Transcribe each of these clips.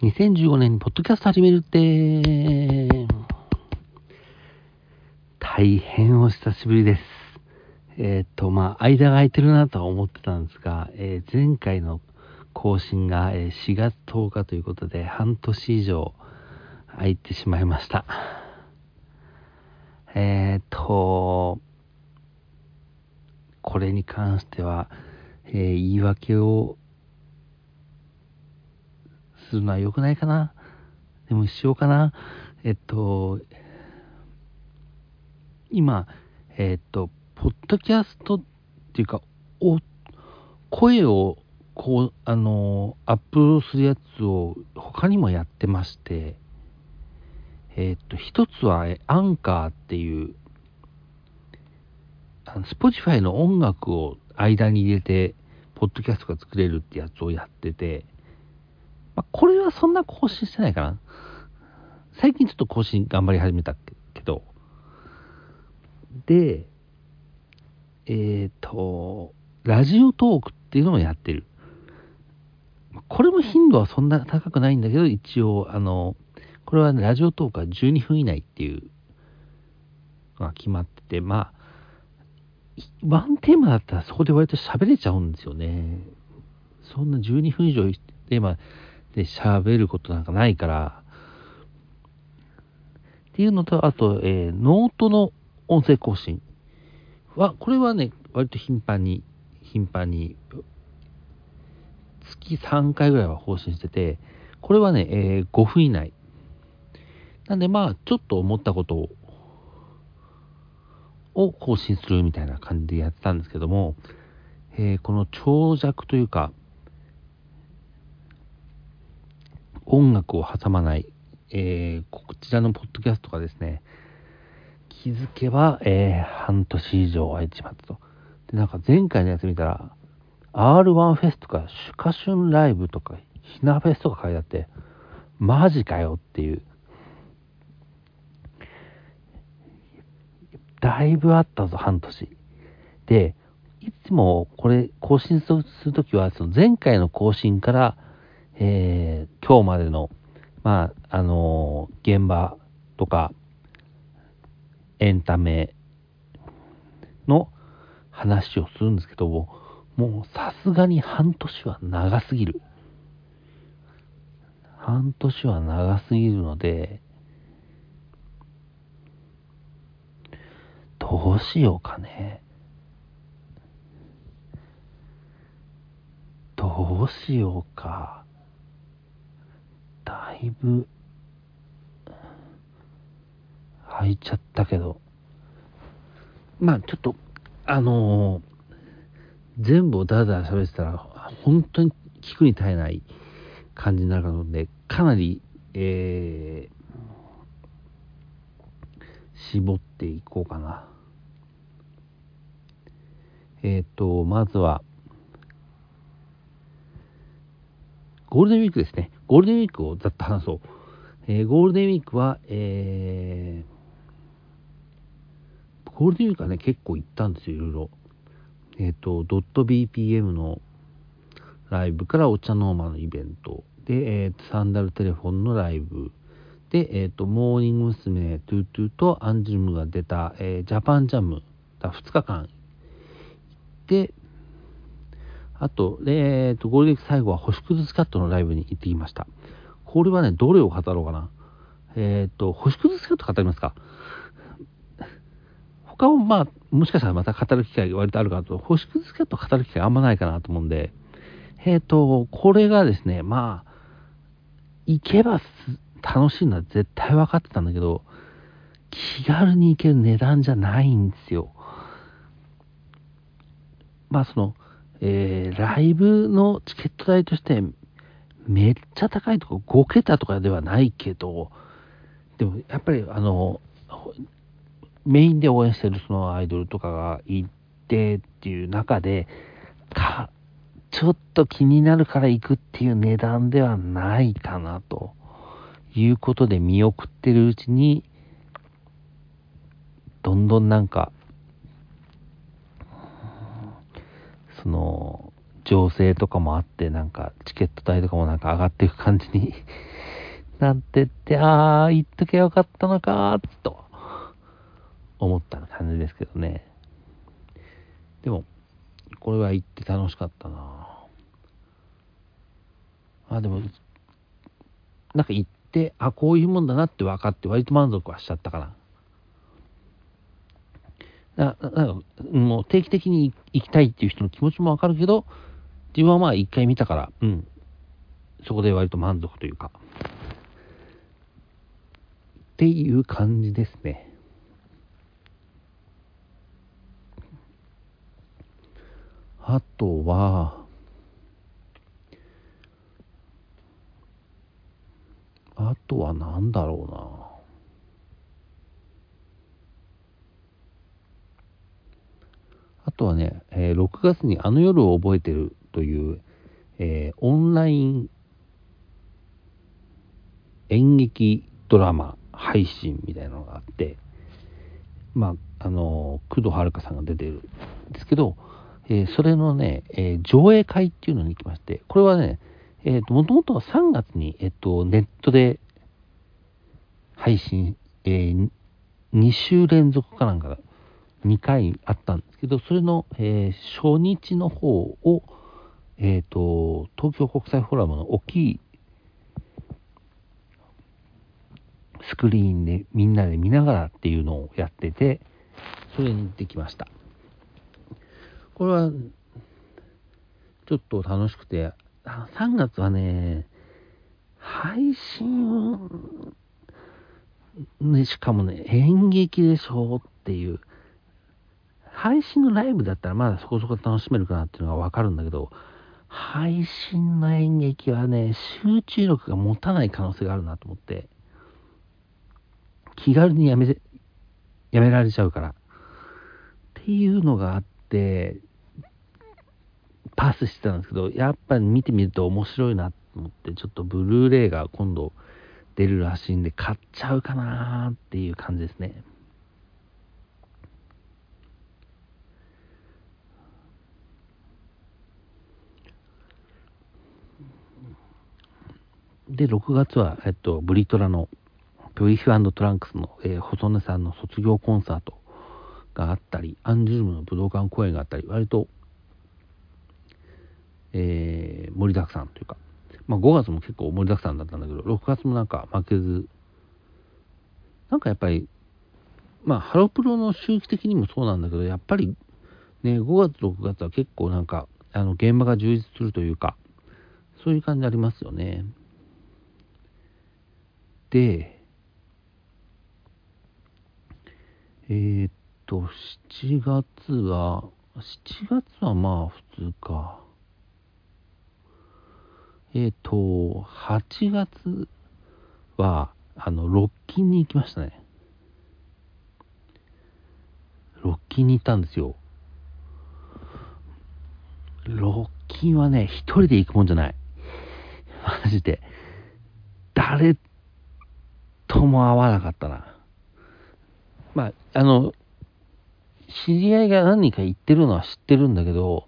2015年にポッドキャスト始めるって、大変お久しぶりです。えっ、と、まあ、間が空いてるなとは思ってたんですが、えー前回の更新が、4月10日ということで、半年以上空いてしまいました。えっ、と、これに関しては、え言い訳をするのは良くないかな。でもしようかな。えっと、今、えっと、ポッドキャストっていうか、お、声を、こう、あの、アップロードするやつを他にもやってまして、えっと、一つは、アンカーっていう、あの、Spotify の音楽を間に入れて、ポッドキャストが作れるってやつをやってて、まあ、これはそんな更新してないかな。最近ちょっと更新頑張り始めたけど。で、えっ、と、ラジオトークっていうのをやってる。これも頻度はそんな高くないんだけど、一応、あの、これは、ね、ラジオトークは12分以内っていうのが決まってて、まあ、ワンテーマだったらそこで割と喋れちゃうんですよね。そんな12分以上テーマで喋ることなんかないから。っていうのと、あと、えーノートの音声更新は、これはね、割と頻繁に、頻繁に、月3回ぐらいは更新してて、これはね、えー5分以内。なんでまあ、ちょっと思ったことを、を更新するみたいな感じでやってたんですけども、えーこの長尺というか、音楽を挟まない、えーこちらのポッドキャストがですね、気づけば、えー半年以上空いてしまったと。で、なんか前回のやつ見たら、R1 フェスとか、シュカシュンライブとか、ひなフェスとか書いてあって、マジかよっていう。だいぶあったぞ、半年。で、いつもこれ更新するときは、その前回の更新から、えー今日までの、まあ、あのー現場とか、エンタメの話をするんですけども、もうさすがに半年は長すぎる。半年は長すぎるので、どうしようかね。どうしようか。いぶ、入っちゃったけど。まあちょっと、あのー全部をダラダラ喋ってたら、本当に聞くに耐えない感じになるので、かなり、えー絞っていこうかな。えっ、と、まずは、ゴールデンウィークですね。ゴールデンウィークをざっと話そう。えーゴールデンウィークは、えーゴールデンウィークはね、結構行ったんですよ、いろいろ。えっ、と、ドット BPM のライブから OCHA NORMA のイベント。で、えーサンダルテレフォンのライブ。で、えっ、と、モーニング娘。トゥートゥとアンジュルムが出た、えージャパンジャム。だ2日間。で、あと、えーと、ゴールデンク最後は星屑スカットのライブに行ってきました。これはね、どれを語ろうかな。えっ、と、星屑スカット語りますか。他をまあ、もしかしたらまた語る機会が割とあるかなと、星屑スカット語る機会あんまないかなと思うんで、えっ、と、これがですね、まあ、行けば楽しいのは絶対分かってたんだけど、気軽に行ける値段じゃないんですよ。まあその、えーライブのチケット代としてめっちゃ高いとこ5桁とかではないけど、でもやっぱりあの、メインで応援してるそのアイドルとかがいてっていう中で、か、ちょっと気になるから行くっていう値段ではないかなということで見送ってるうちに、どんどんなんか、その、情勢とかもあって、なんかチケット代とかもなんか上がっていく感じに なってって、ああ、行っときゃよかったのかと思った感じですけどね。でも、これは行って楽しかったなあ、でも、なんか行って、あ、こういうもんだなって分かって割と満足はしちゃったかな。なんかもう定期的に行きたいっていう人の気持ちもわかるけど、自分はまあ一回見たから、うん、そこで割と満足というか、っていう感じですね。あとは、あとは何だろうな。とはね、えー、6月にあの夜を覚えてるという、えー、オンライン演劇ドラマ配信みたいなのがあって、まあ、あの、工藤遥さんが出てるんですけど、えー、それのね、えー、上映会っていうのに行きまして、これはね、えっ、ー、と、もともとは3月に、えっ、と、ネットで配信、えー、2週連続かなんか2回あったんですけど、それの、えー、初日の方を、えっ、ー、と、東京国際フォーラムの大きいスクリーンでみんなで見ながらっていうのをやってて、それに行ってきました。これは、ちょっと楽しくて、3月はね、配信ね、しかもね、演劇でしょっていう、配信のライブだったらまだそこそこ楽しめるかなっていうのがわかるんだけど、配信の演劇はね、集中力が持たない可能性があるなと思って、気軽にやめ、やめられちゃうから。っていうのがあって、パスしてたんですけど、やっぱ見てみると面白いなと思って、ちょっとブルーレイが今度出るらしいんで、買っちゃうかなっていう感じですね。で、6月は、えっと、ブリトラの、ブリフトランクスの、えー、細根さんの卒業コンサートがあったり、アンジュルムの武道館公演があったり、割と、えー、盛りだくさんというか、まあ5月も結構盛りだくさんだったんだけど、6月もなんか負けず、なんかやっぱり、まあハロプロの周期的にもそうなんだけど、やっぱりね、5月、6月は結構なんか、あの、現場が充実するというか、そういう感じありますよね。で、えー、っと、7月は、7月はまあ普通か。えー、っと、8月は、あの、ロッキンに行きましたね。ロッキンに行ったんですよ。ロッキンはね、一人で行くもんじゃない。マジで。誰とも合わなかったな。まあ、あの、知り合いが何人か行ってるのは知ってるんだけど、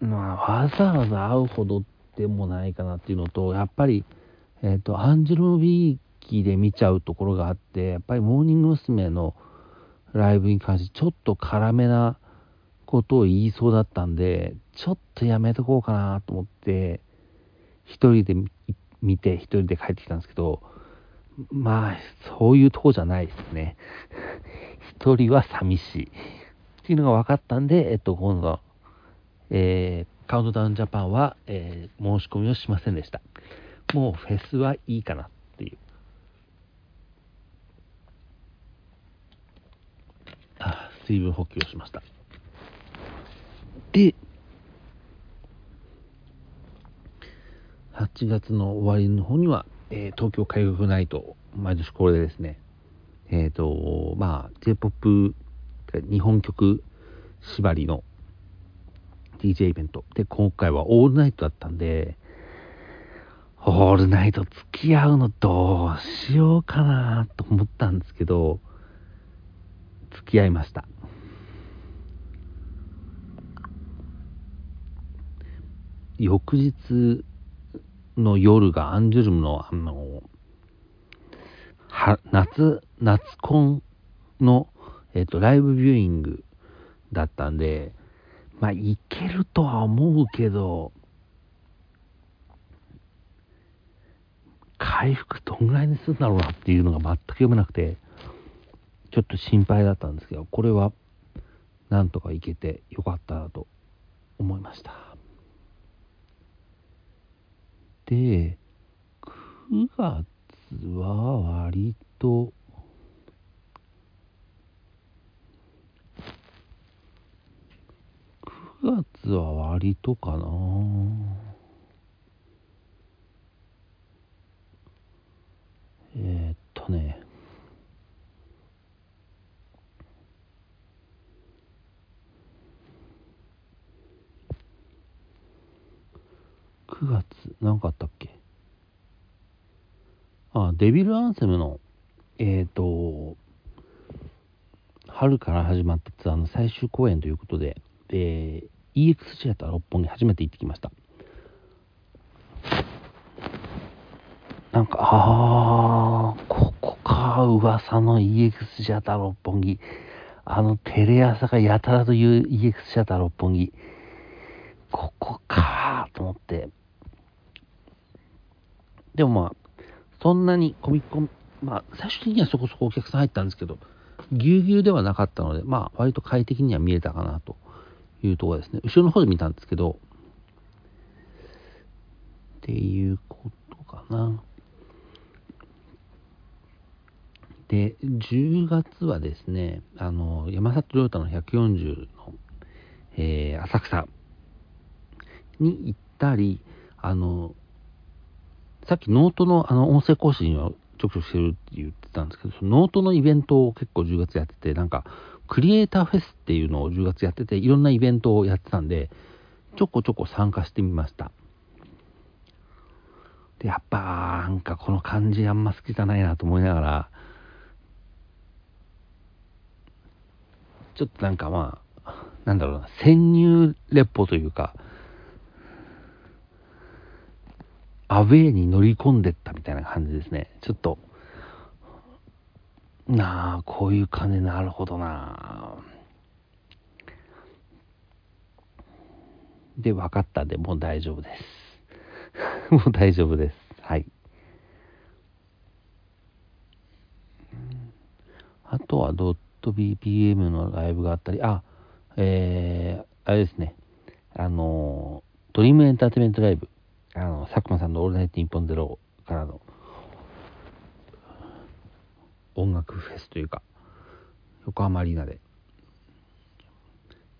まあ、わざわざ会うほどでもないかなっていうのと、やっぱり、えっ、ー、と、アンジェル・ビーキで見ちゃうところがあって、やっぱりモーニング娘。のライブに関してちょっと辛めなことを言いそうだったんで、ちょっとやめとこうかなと思って、一人で見て一人で帰ってきたんですけど、まあ、そういうとこじゃないですね。一人は寂しい。っていうのが分かったんで、えっと、今度、えー、カウントダウンジャパンは、えー、申し込みをしませんでした。もうフェスはいいかなっていう。あ、水分補給をしました。で、8月の終わりの方には、えー、東京海軍ナイト、毎年これでですね、えっ、ー、と、まあ、J-POP、日本曲縛りの DJ イベント。で、今回はオールナイトだったんで、オールナイト付き合うのどうしようかなと思ったんですけど、付き合いました。翌日の夜がアンジュルムの、あの、は夏、夏コンの、えっ、と、ライブビューイングだったんで、まあ、いけるとは思うけど、回復どんぐらいにするんだろうなっていうのが全く読めなくて、ちょっと心配だったんですけど、これはなんとかいけてよかったなと思いました。で、9月は割と、9月は割とかな。えー、っとね。9月何かあったっけ？あデビルアンセムのえっ、ー、と春から始まったツアーの最終公演ということで、えー、EX シアター六本木初めて行ってきました。なんかああここか噂の EX シアター六本木。あのテレ朝がやたらという EX シアター六本木。ここかと思ってでもまあ、そんなにコミコン、まあ、最終的にはそこそこお客さん入ったんですけど、ぎゅうぎゅうではなかったので、まあ、割と快適には見えたかなというところですね。後ろの方で見たんですけど、っていうことかな。で、10月はですね、あの、山里亮太の140の、えー、浅草に行ったり、あの、さっきノートのあの音声更新はちょくちょくしてるって言ってたんですけど、そのノートのイベントを結構10月やってて、なんか、クリエイターフェスっていうのを10月やってて、いろんなイベントをやってたんで、ちょこちょこ参加してみました。で、やっぱ、なんかこの感じあんま好きじゃないなと思いながら、ちょっとなんかまあ、なんだろうな、潜入レポというか、アウェーに乗り込んでったみたいな感じですね。ちょっと、なあ、こういう感じなるほどなで、分かったんで、もう大丈夫です。もう大丈夫です。はい。あとはドット BPM のライブがあったり、あ、えー、あれですね、あの、ドリームエンターテイメントライブあの、佐久間さんのオールナイトニッポンゼロからの音楽フェスというか、横浜アリーナで、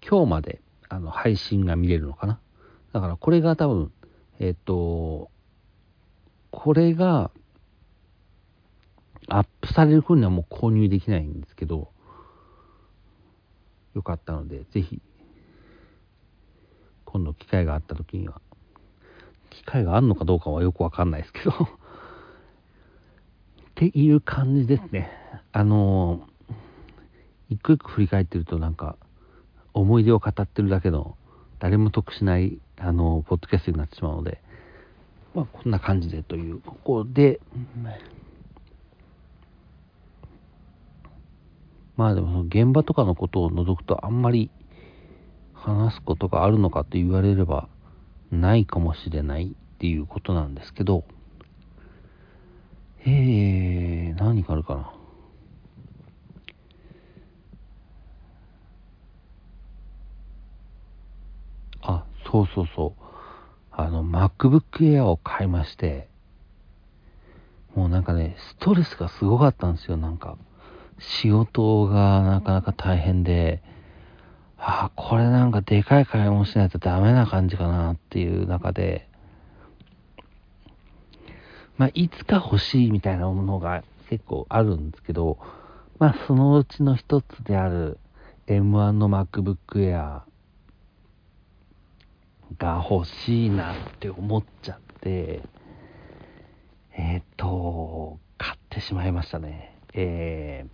今日まであの配信が見れるのかな？だからこれが多分、えっ、と、これがアップされる頃にはもう購入できないんですけど、よかったので、ぜひ、今度機会があった時には機会があるのかどうかはよくわかんないですけど っていう感じですね。あの一個一個振り返ってるとなんか、思い出を語ってるだけの、誰も得しない、あのポッドキャストになってしまうので、まあ、こんな感じでという、ここで、まあでも現場とかのことを除くとあんまり話すことがあるのかと言われればないかもしれないっていうことなんですけど、えー、何があるかな？あ、そうそうそう。あの、MacBook Air を買いまして、もうなんかね、ストレスがすごかったんですよ、なんか。仕事がなかなか大変で、ああ、これなんかでかい買い物しないとダメな感じかなっていう中で、まあ、いつか欲しいみたいなものが結構あるんですけど、まあ、そのうちの一つである M1 の MacBook Air が欲しいなって思っちゃって、えっ、ー、と、買ってしまいましたね。え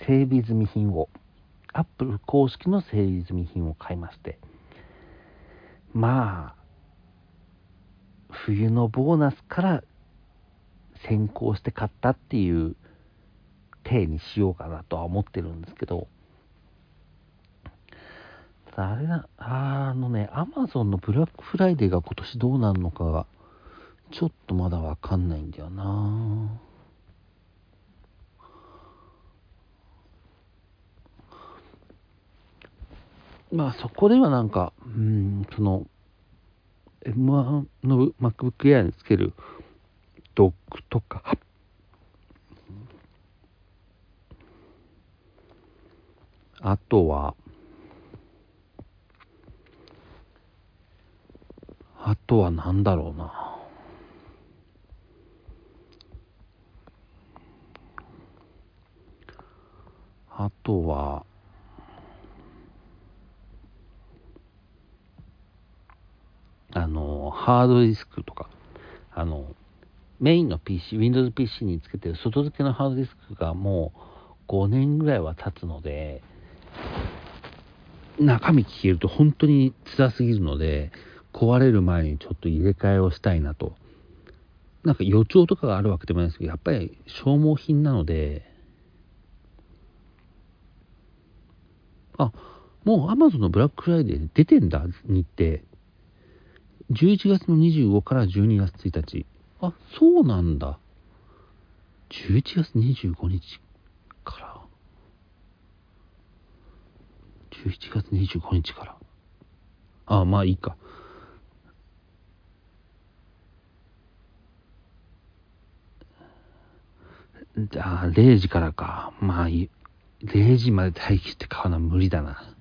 ー、整備済み品を。アップル公式の整理済み品を買いまして、まあ、冬のボーナスから先行して買ったっていう体にしようかなとは思ってるんですけど、ただあれだ、あのね、アマゾンのブラックフライデーが今年どうなるのかが、ちょっとまだわかんないんだよな。まあそこではなんか、うん、その、M1 の MacBook Air につけるドックとか、あとは、あとは何だろうな。あとは、あの、ハードディスクとか、あの、メインの PC、Windows PC につけてる外付けのハードディスクがもう5年ぐらいは経つので、中身聞けると本当に辛すぎるので、壊れる前にちょっと入れ替えをしたいなと。なんか予兆とかがあるわけでもないですけど、やっぱり消耗品なので、あ、もう Amazon のブラックフライデー出てんだ、日程。11月の25から12月1日。あ、そうなんだ。11月25日から。11月25日から。あ、まあいいか。じゃあ、0時からか。まあいい。0時まで待機して買うのは無理だな。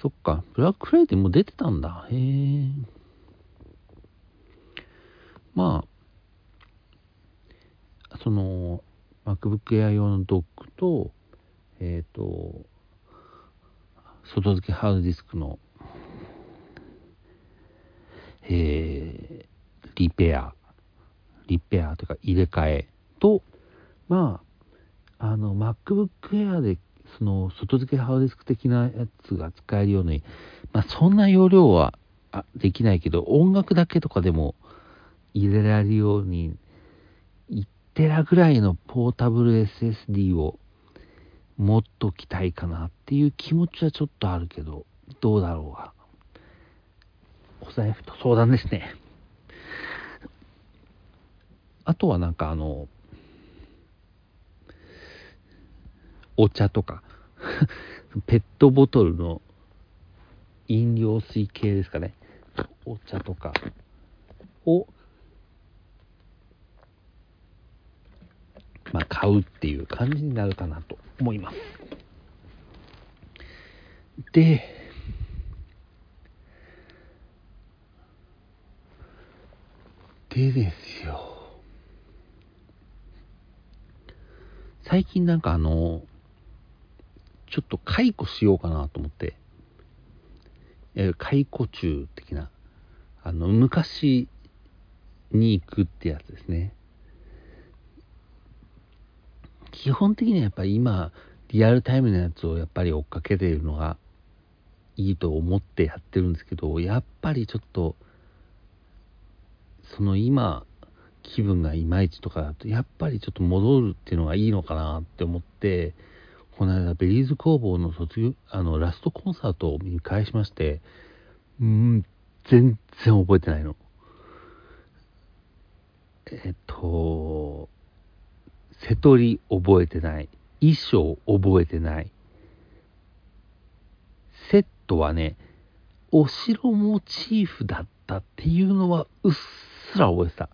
そっか、ブラックフライデーも出てたんだ。へえ。まあ、その、MacBook Air 用のドックと、えっ、ー、と、外付けハードディスクの、えー、リペア、リペアというか入れ替えと、まあ、あの、MacBook Air でその外付けハードディスク的なやつが使えるように、まあ、そんな容量はできないけど、音楽だけとかでも入れられるように、1テラぐらいのポータブル SSD を持っときたいかなっていう気持ちはちょっとあるけど、どうだろうが。お財布と相談ですね。あとはなんかあの、お茶とか ペットボトルの飲料水系ですかね。お茶とかを、まあ、買うっていう感じになるかなと思います。で、でですよ。最近なんかあの、ちょっと解雇しようかなと思って、え解雇中的な、あの、昔に行くってやつですね。基本的にはやっぱり今、リアルタイムのやつをやっぱり追っかけているのがいいと思ってやってるんですけど、やっぱりちょっと、その今、気分がいまいちとかだと、やっぱりちょっと戻るっていうのがいいのかなって思って、この間、ベリーズ工房の卒業、あの、ラストコンサートを見返しまして、うん、全然覚えてないの。えっと、瀬戸り覚えてない。衣装覚えてない。セットはね、お城モチーフだったっていうのはうっすら覚えてた。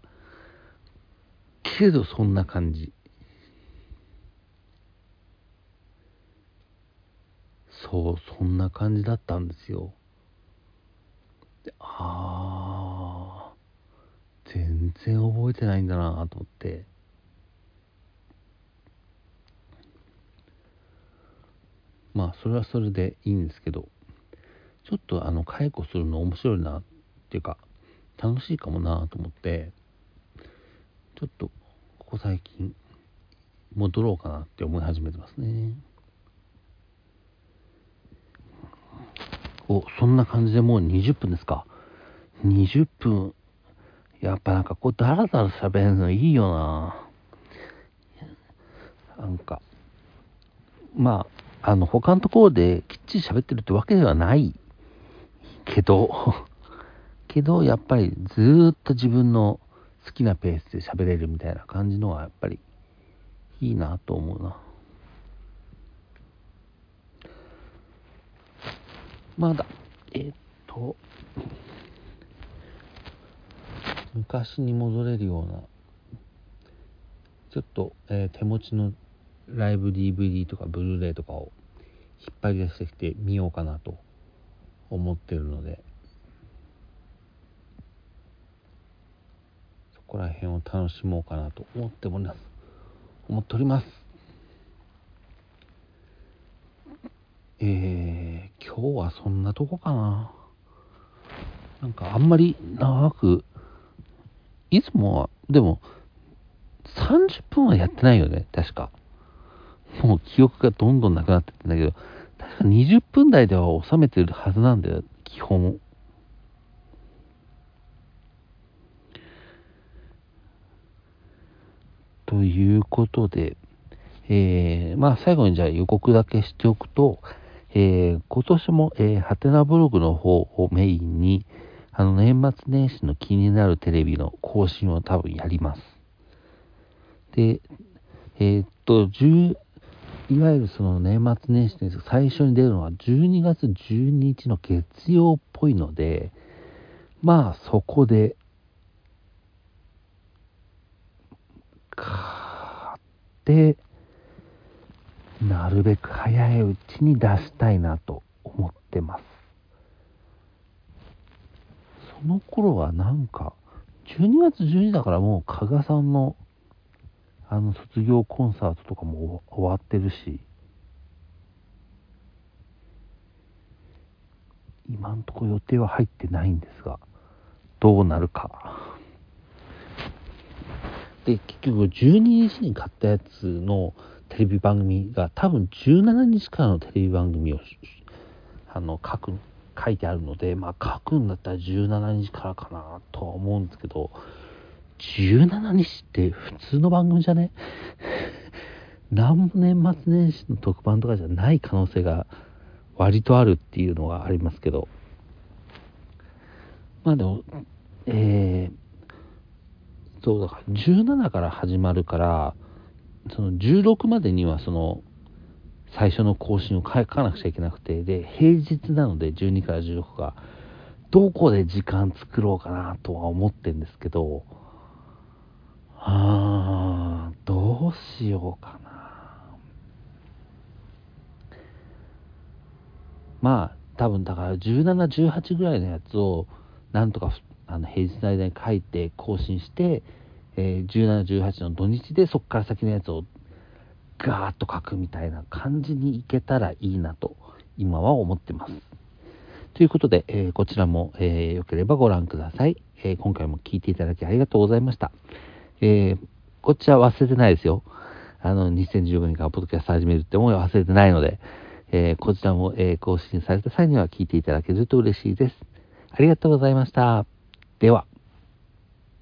けどそんな感じ。そう、そんな感じだったんですよ。ああ、全然覚えてないんだなと思って。まあ、それはそれでいいんですけど、ちょっとあの、解雇するの面白いなっていうか、楽しいかもなと思って、ちょっと、ここ最近、戻ろうかなって思い始めてますね。お、そんな感じでもう20分ですか。20分。やっぱなんかこう、だらだら喋るのいいよな。なんか、まあ、あの、他のところできっちり喋ってるってわけではないけど、けど、やっぱりずっと自分の好きなペースで喋れるみたいな感じのはやっぱりいいなと思うな。まだ、えー、っと、昔に戻れるような、ちょっと、えー、手持ちのライブ DVD とかブルーレイとかを引っ張り出してきてみようかなと思ってるので、そこら辺を楽しもうかなと思っております。思っております。えー、今日はそんなとこかな。なんかあんまり長く、いつもは、でも、30分はやってないよね、確か。もう記憶がどんどんなくなってってんだけど、確か20分台では収めてるはずなんだよ、基本。ということで、えー、まあ最後にじゃあ予告だけしておくと、えー、今年も、えー、ハテナブログの方をメインに、あの、年末年始の気になるテレビの更新を多分やります。で、えー、っと、10、いわゆるその年末年始です最初に出るのは12月12日の月曜っぽいので、まあそこで、買って、なるべく早いうちに出したいなと思ってます。その頃はなんか、12月12だからもう加賀さんのあの卒業コンサートとかも終わってるし、今んとこ予定は入ってないんですが、どうなるか。で、結局12日に買ったやつのテレビ番組が多分17日からのテレビ番組をあの書く書いてあるので、まあ書くんだったら17日からかなとは思うんですけど、17日って普通の番組じゃね？何も年末年始の特番とかじゃない可能性が割とあるっていうのがありますけど、まあでも、えー、そうだから17から始まるから、その16までにはその最初の更新を書かなくちゃいけなくてで平日なので12から16がどこで時間作ろうかなとは思ってるんですけどあーどうしようかな。まあ多分だから1718ぐらいのやつをなんとかあの平日の間に書いて更新してえー、17、18の土日でそこから先のやつをガーッと書くみたいな感じにいけたらいいなと今は思ってます。ということで、えー、こちらも、えー、よければご覧ください、えー、今回も聞いていただきありがとうございました。えこっちら忘れてないですよ。あの、2015年からポッドキャスト始めるって思いは忘れてないので、えこちらも、え更新された際には聞いていただけると嬉しいです。ありがとうございました。では。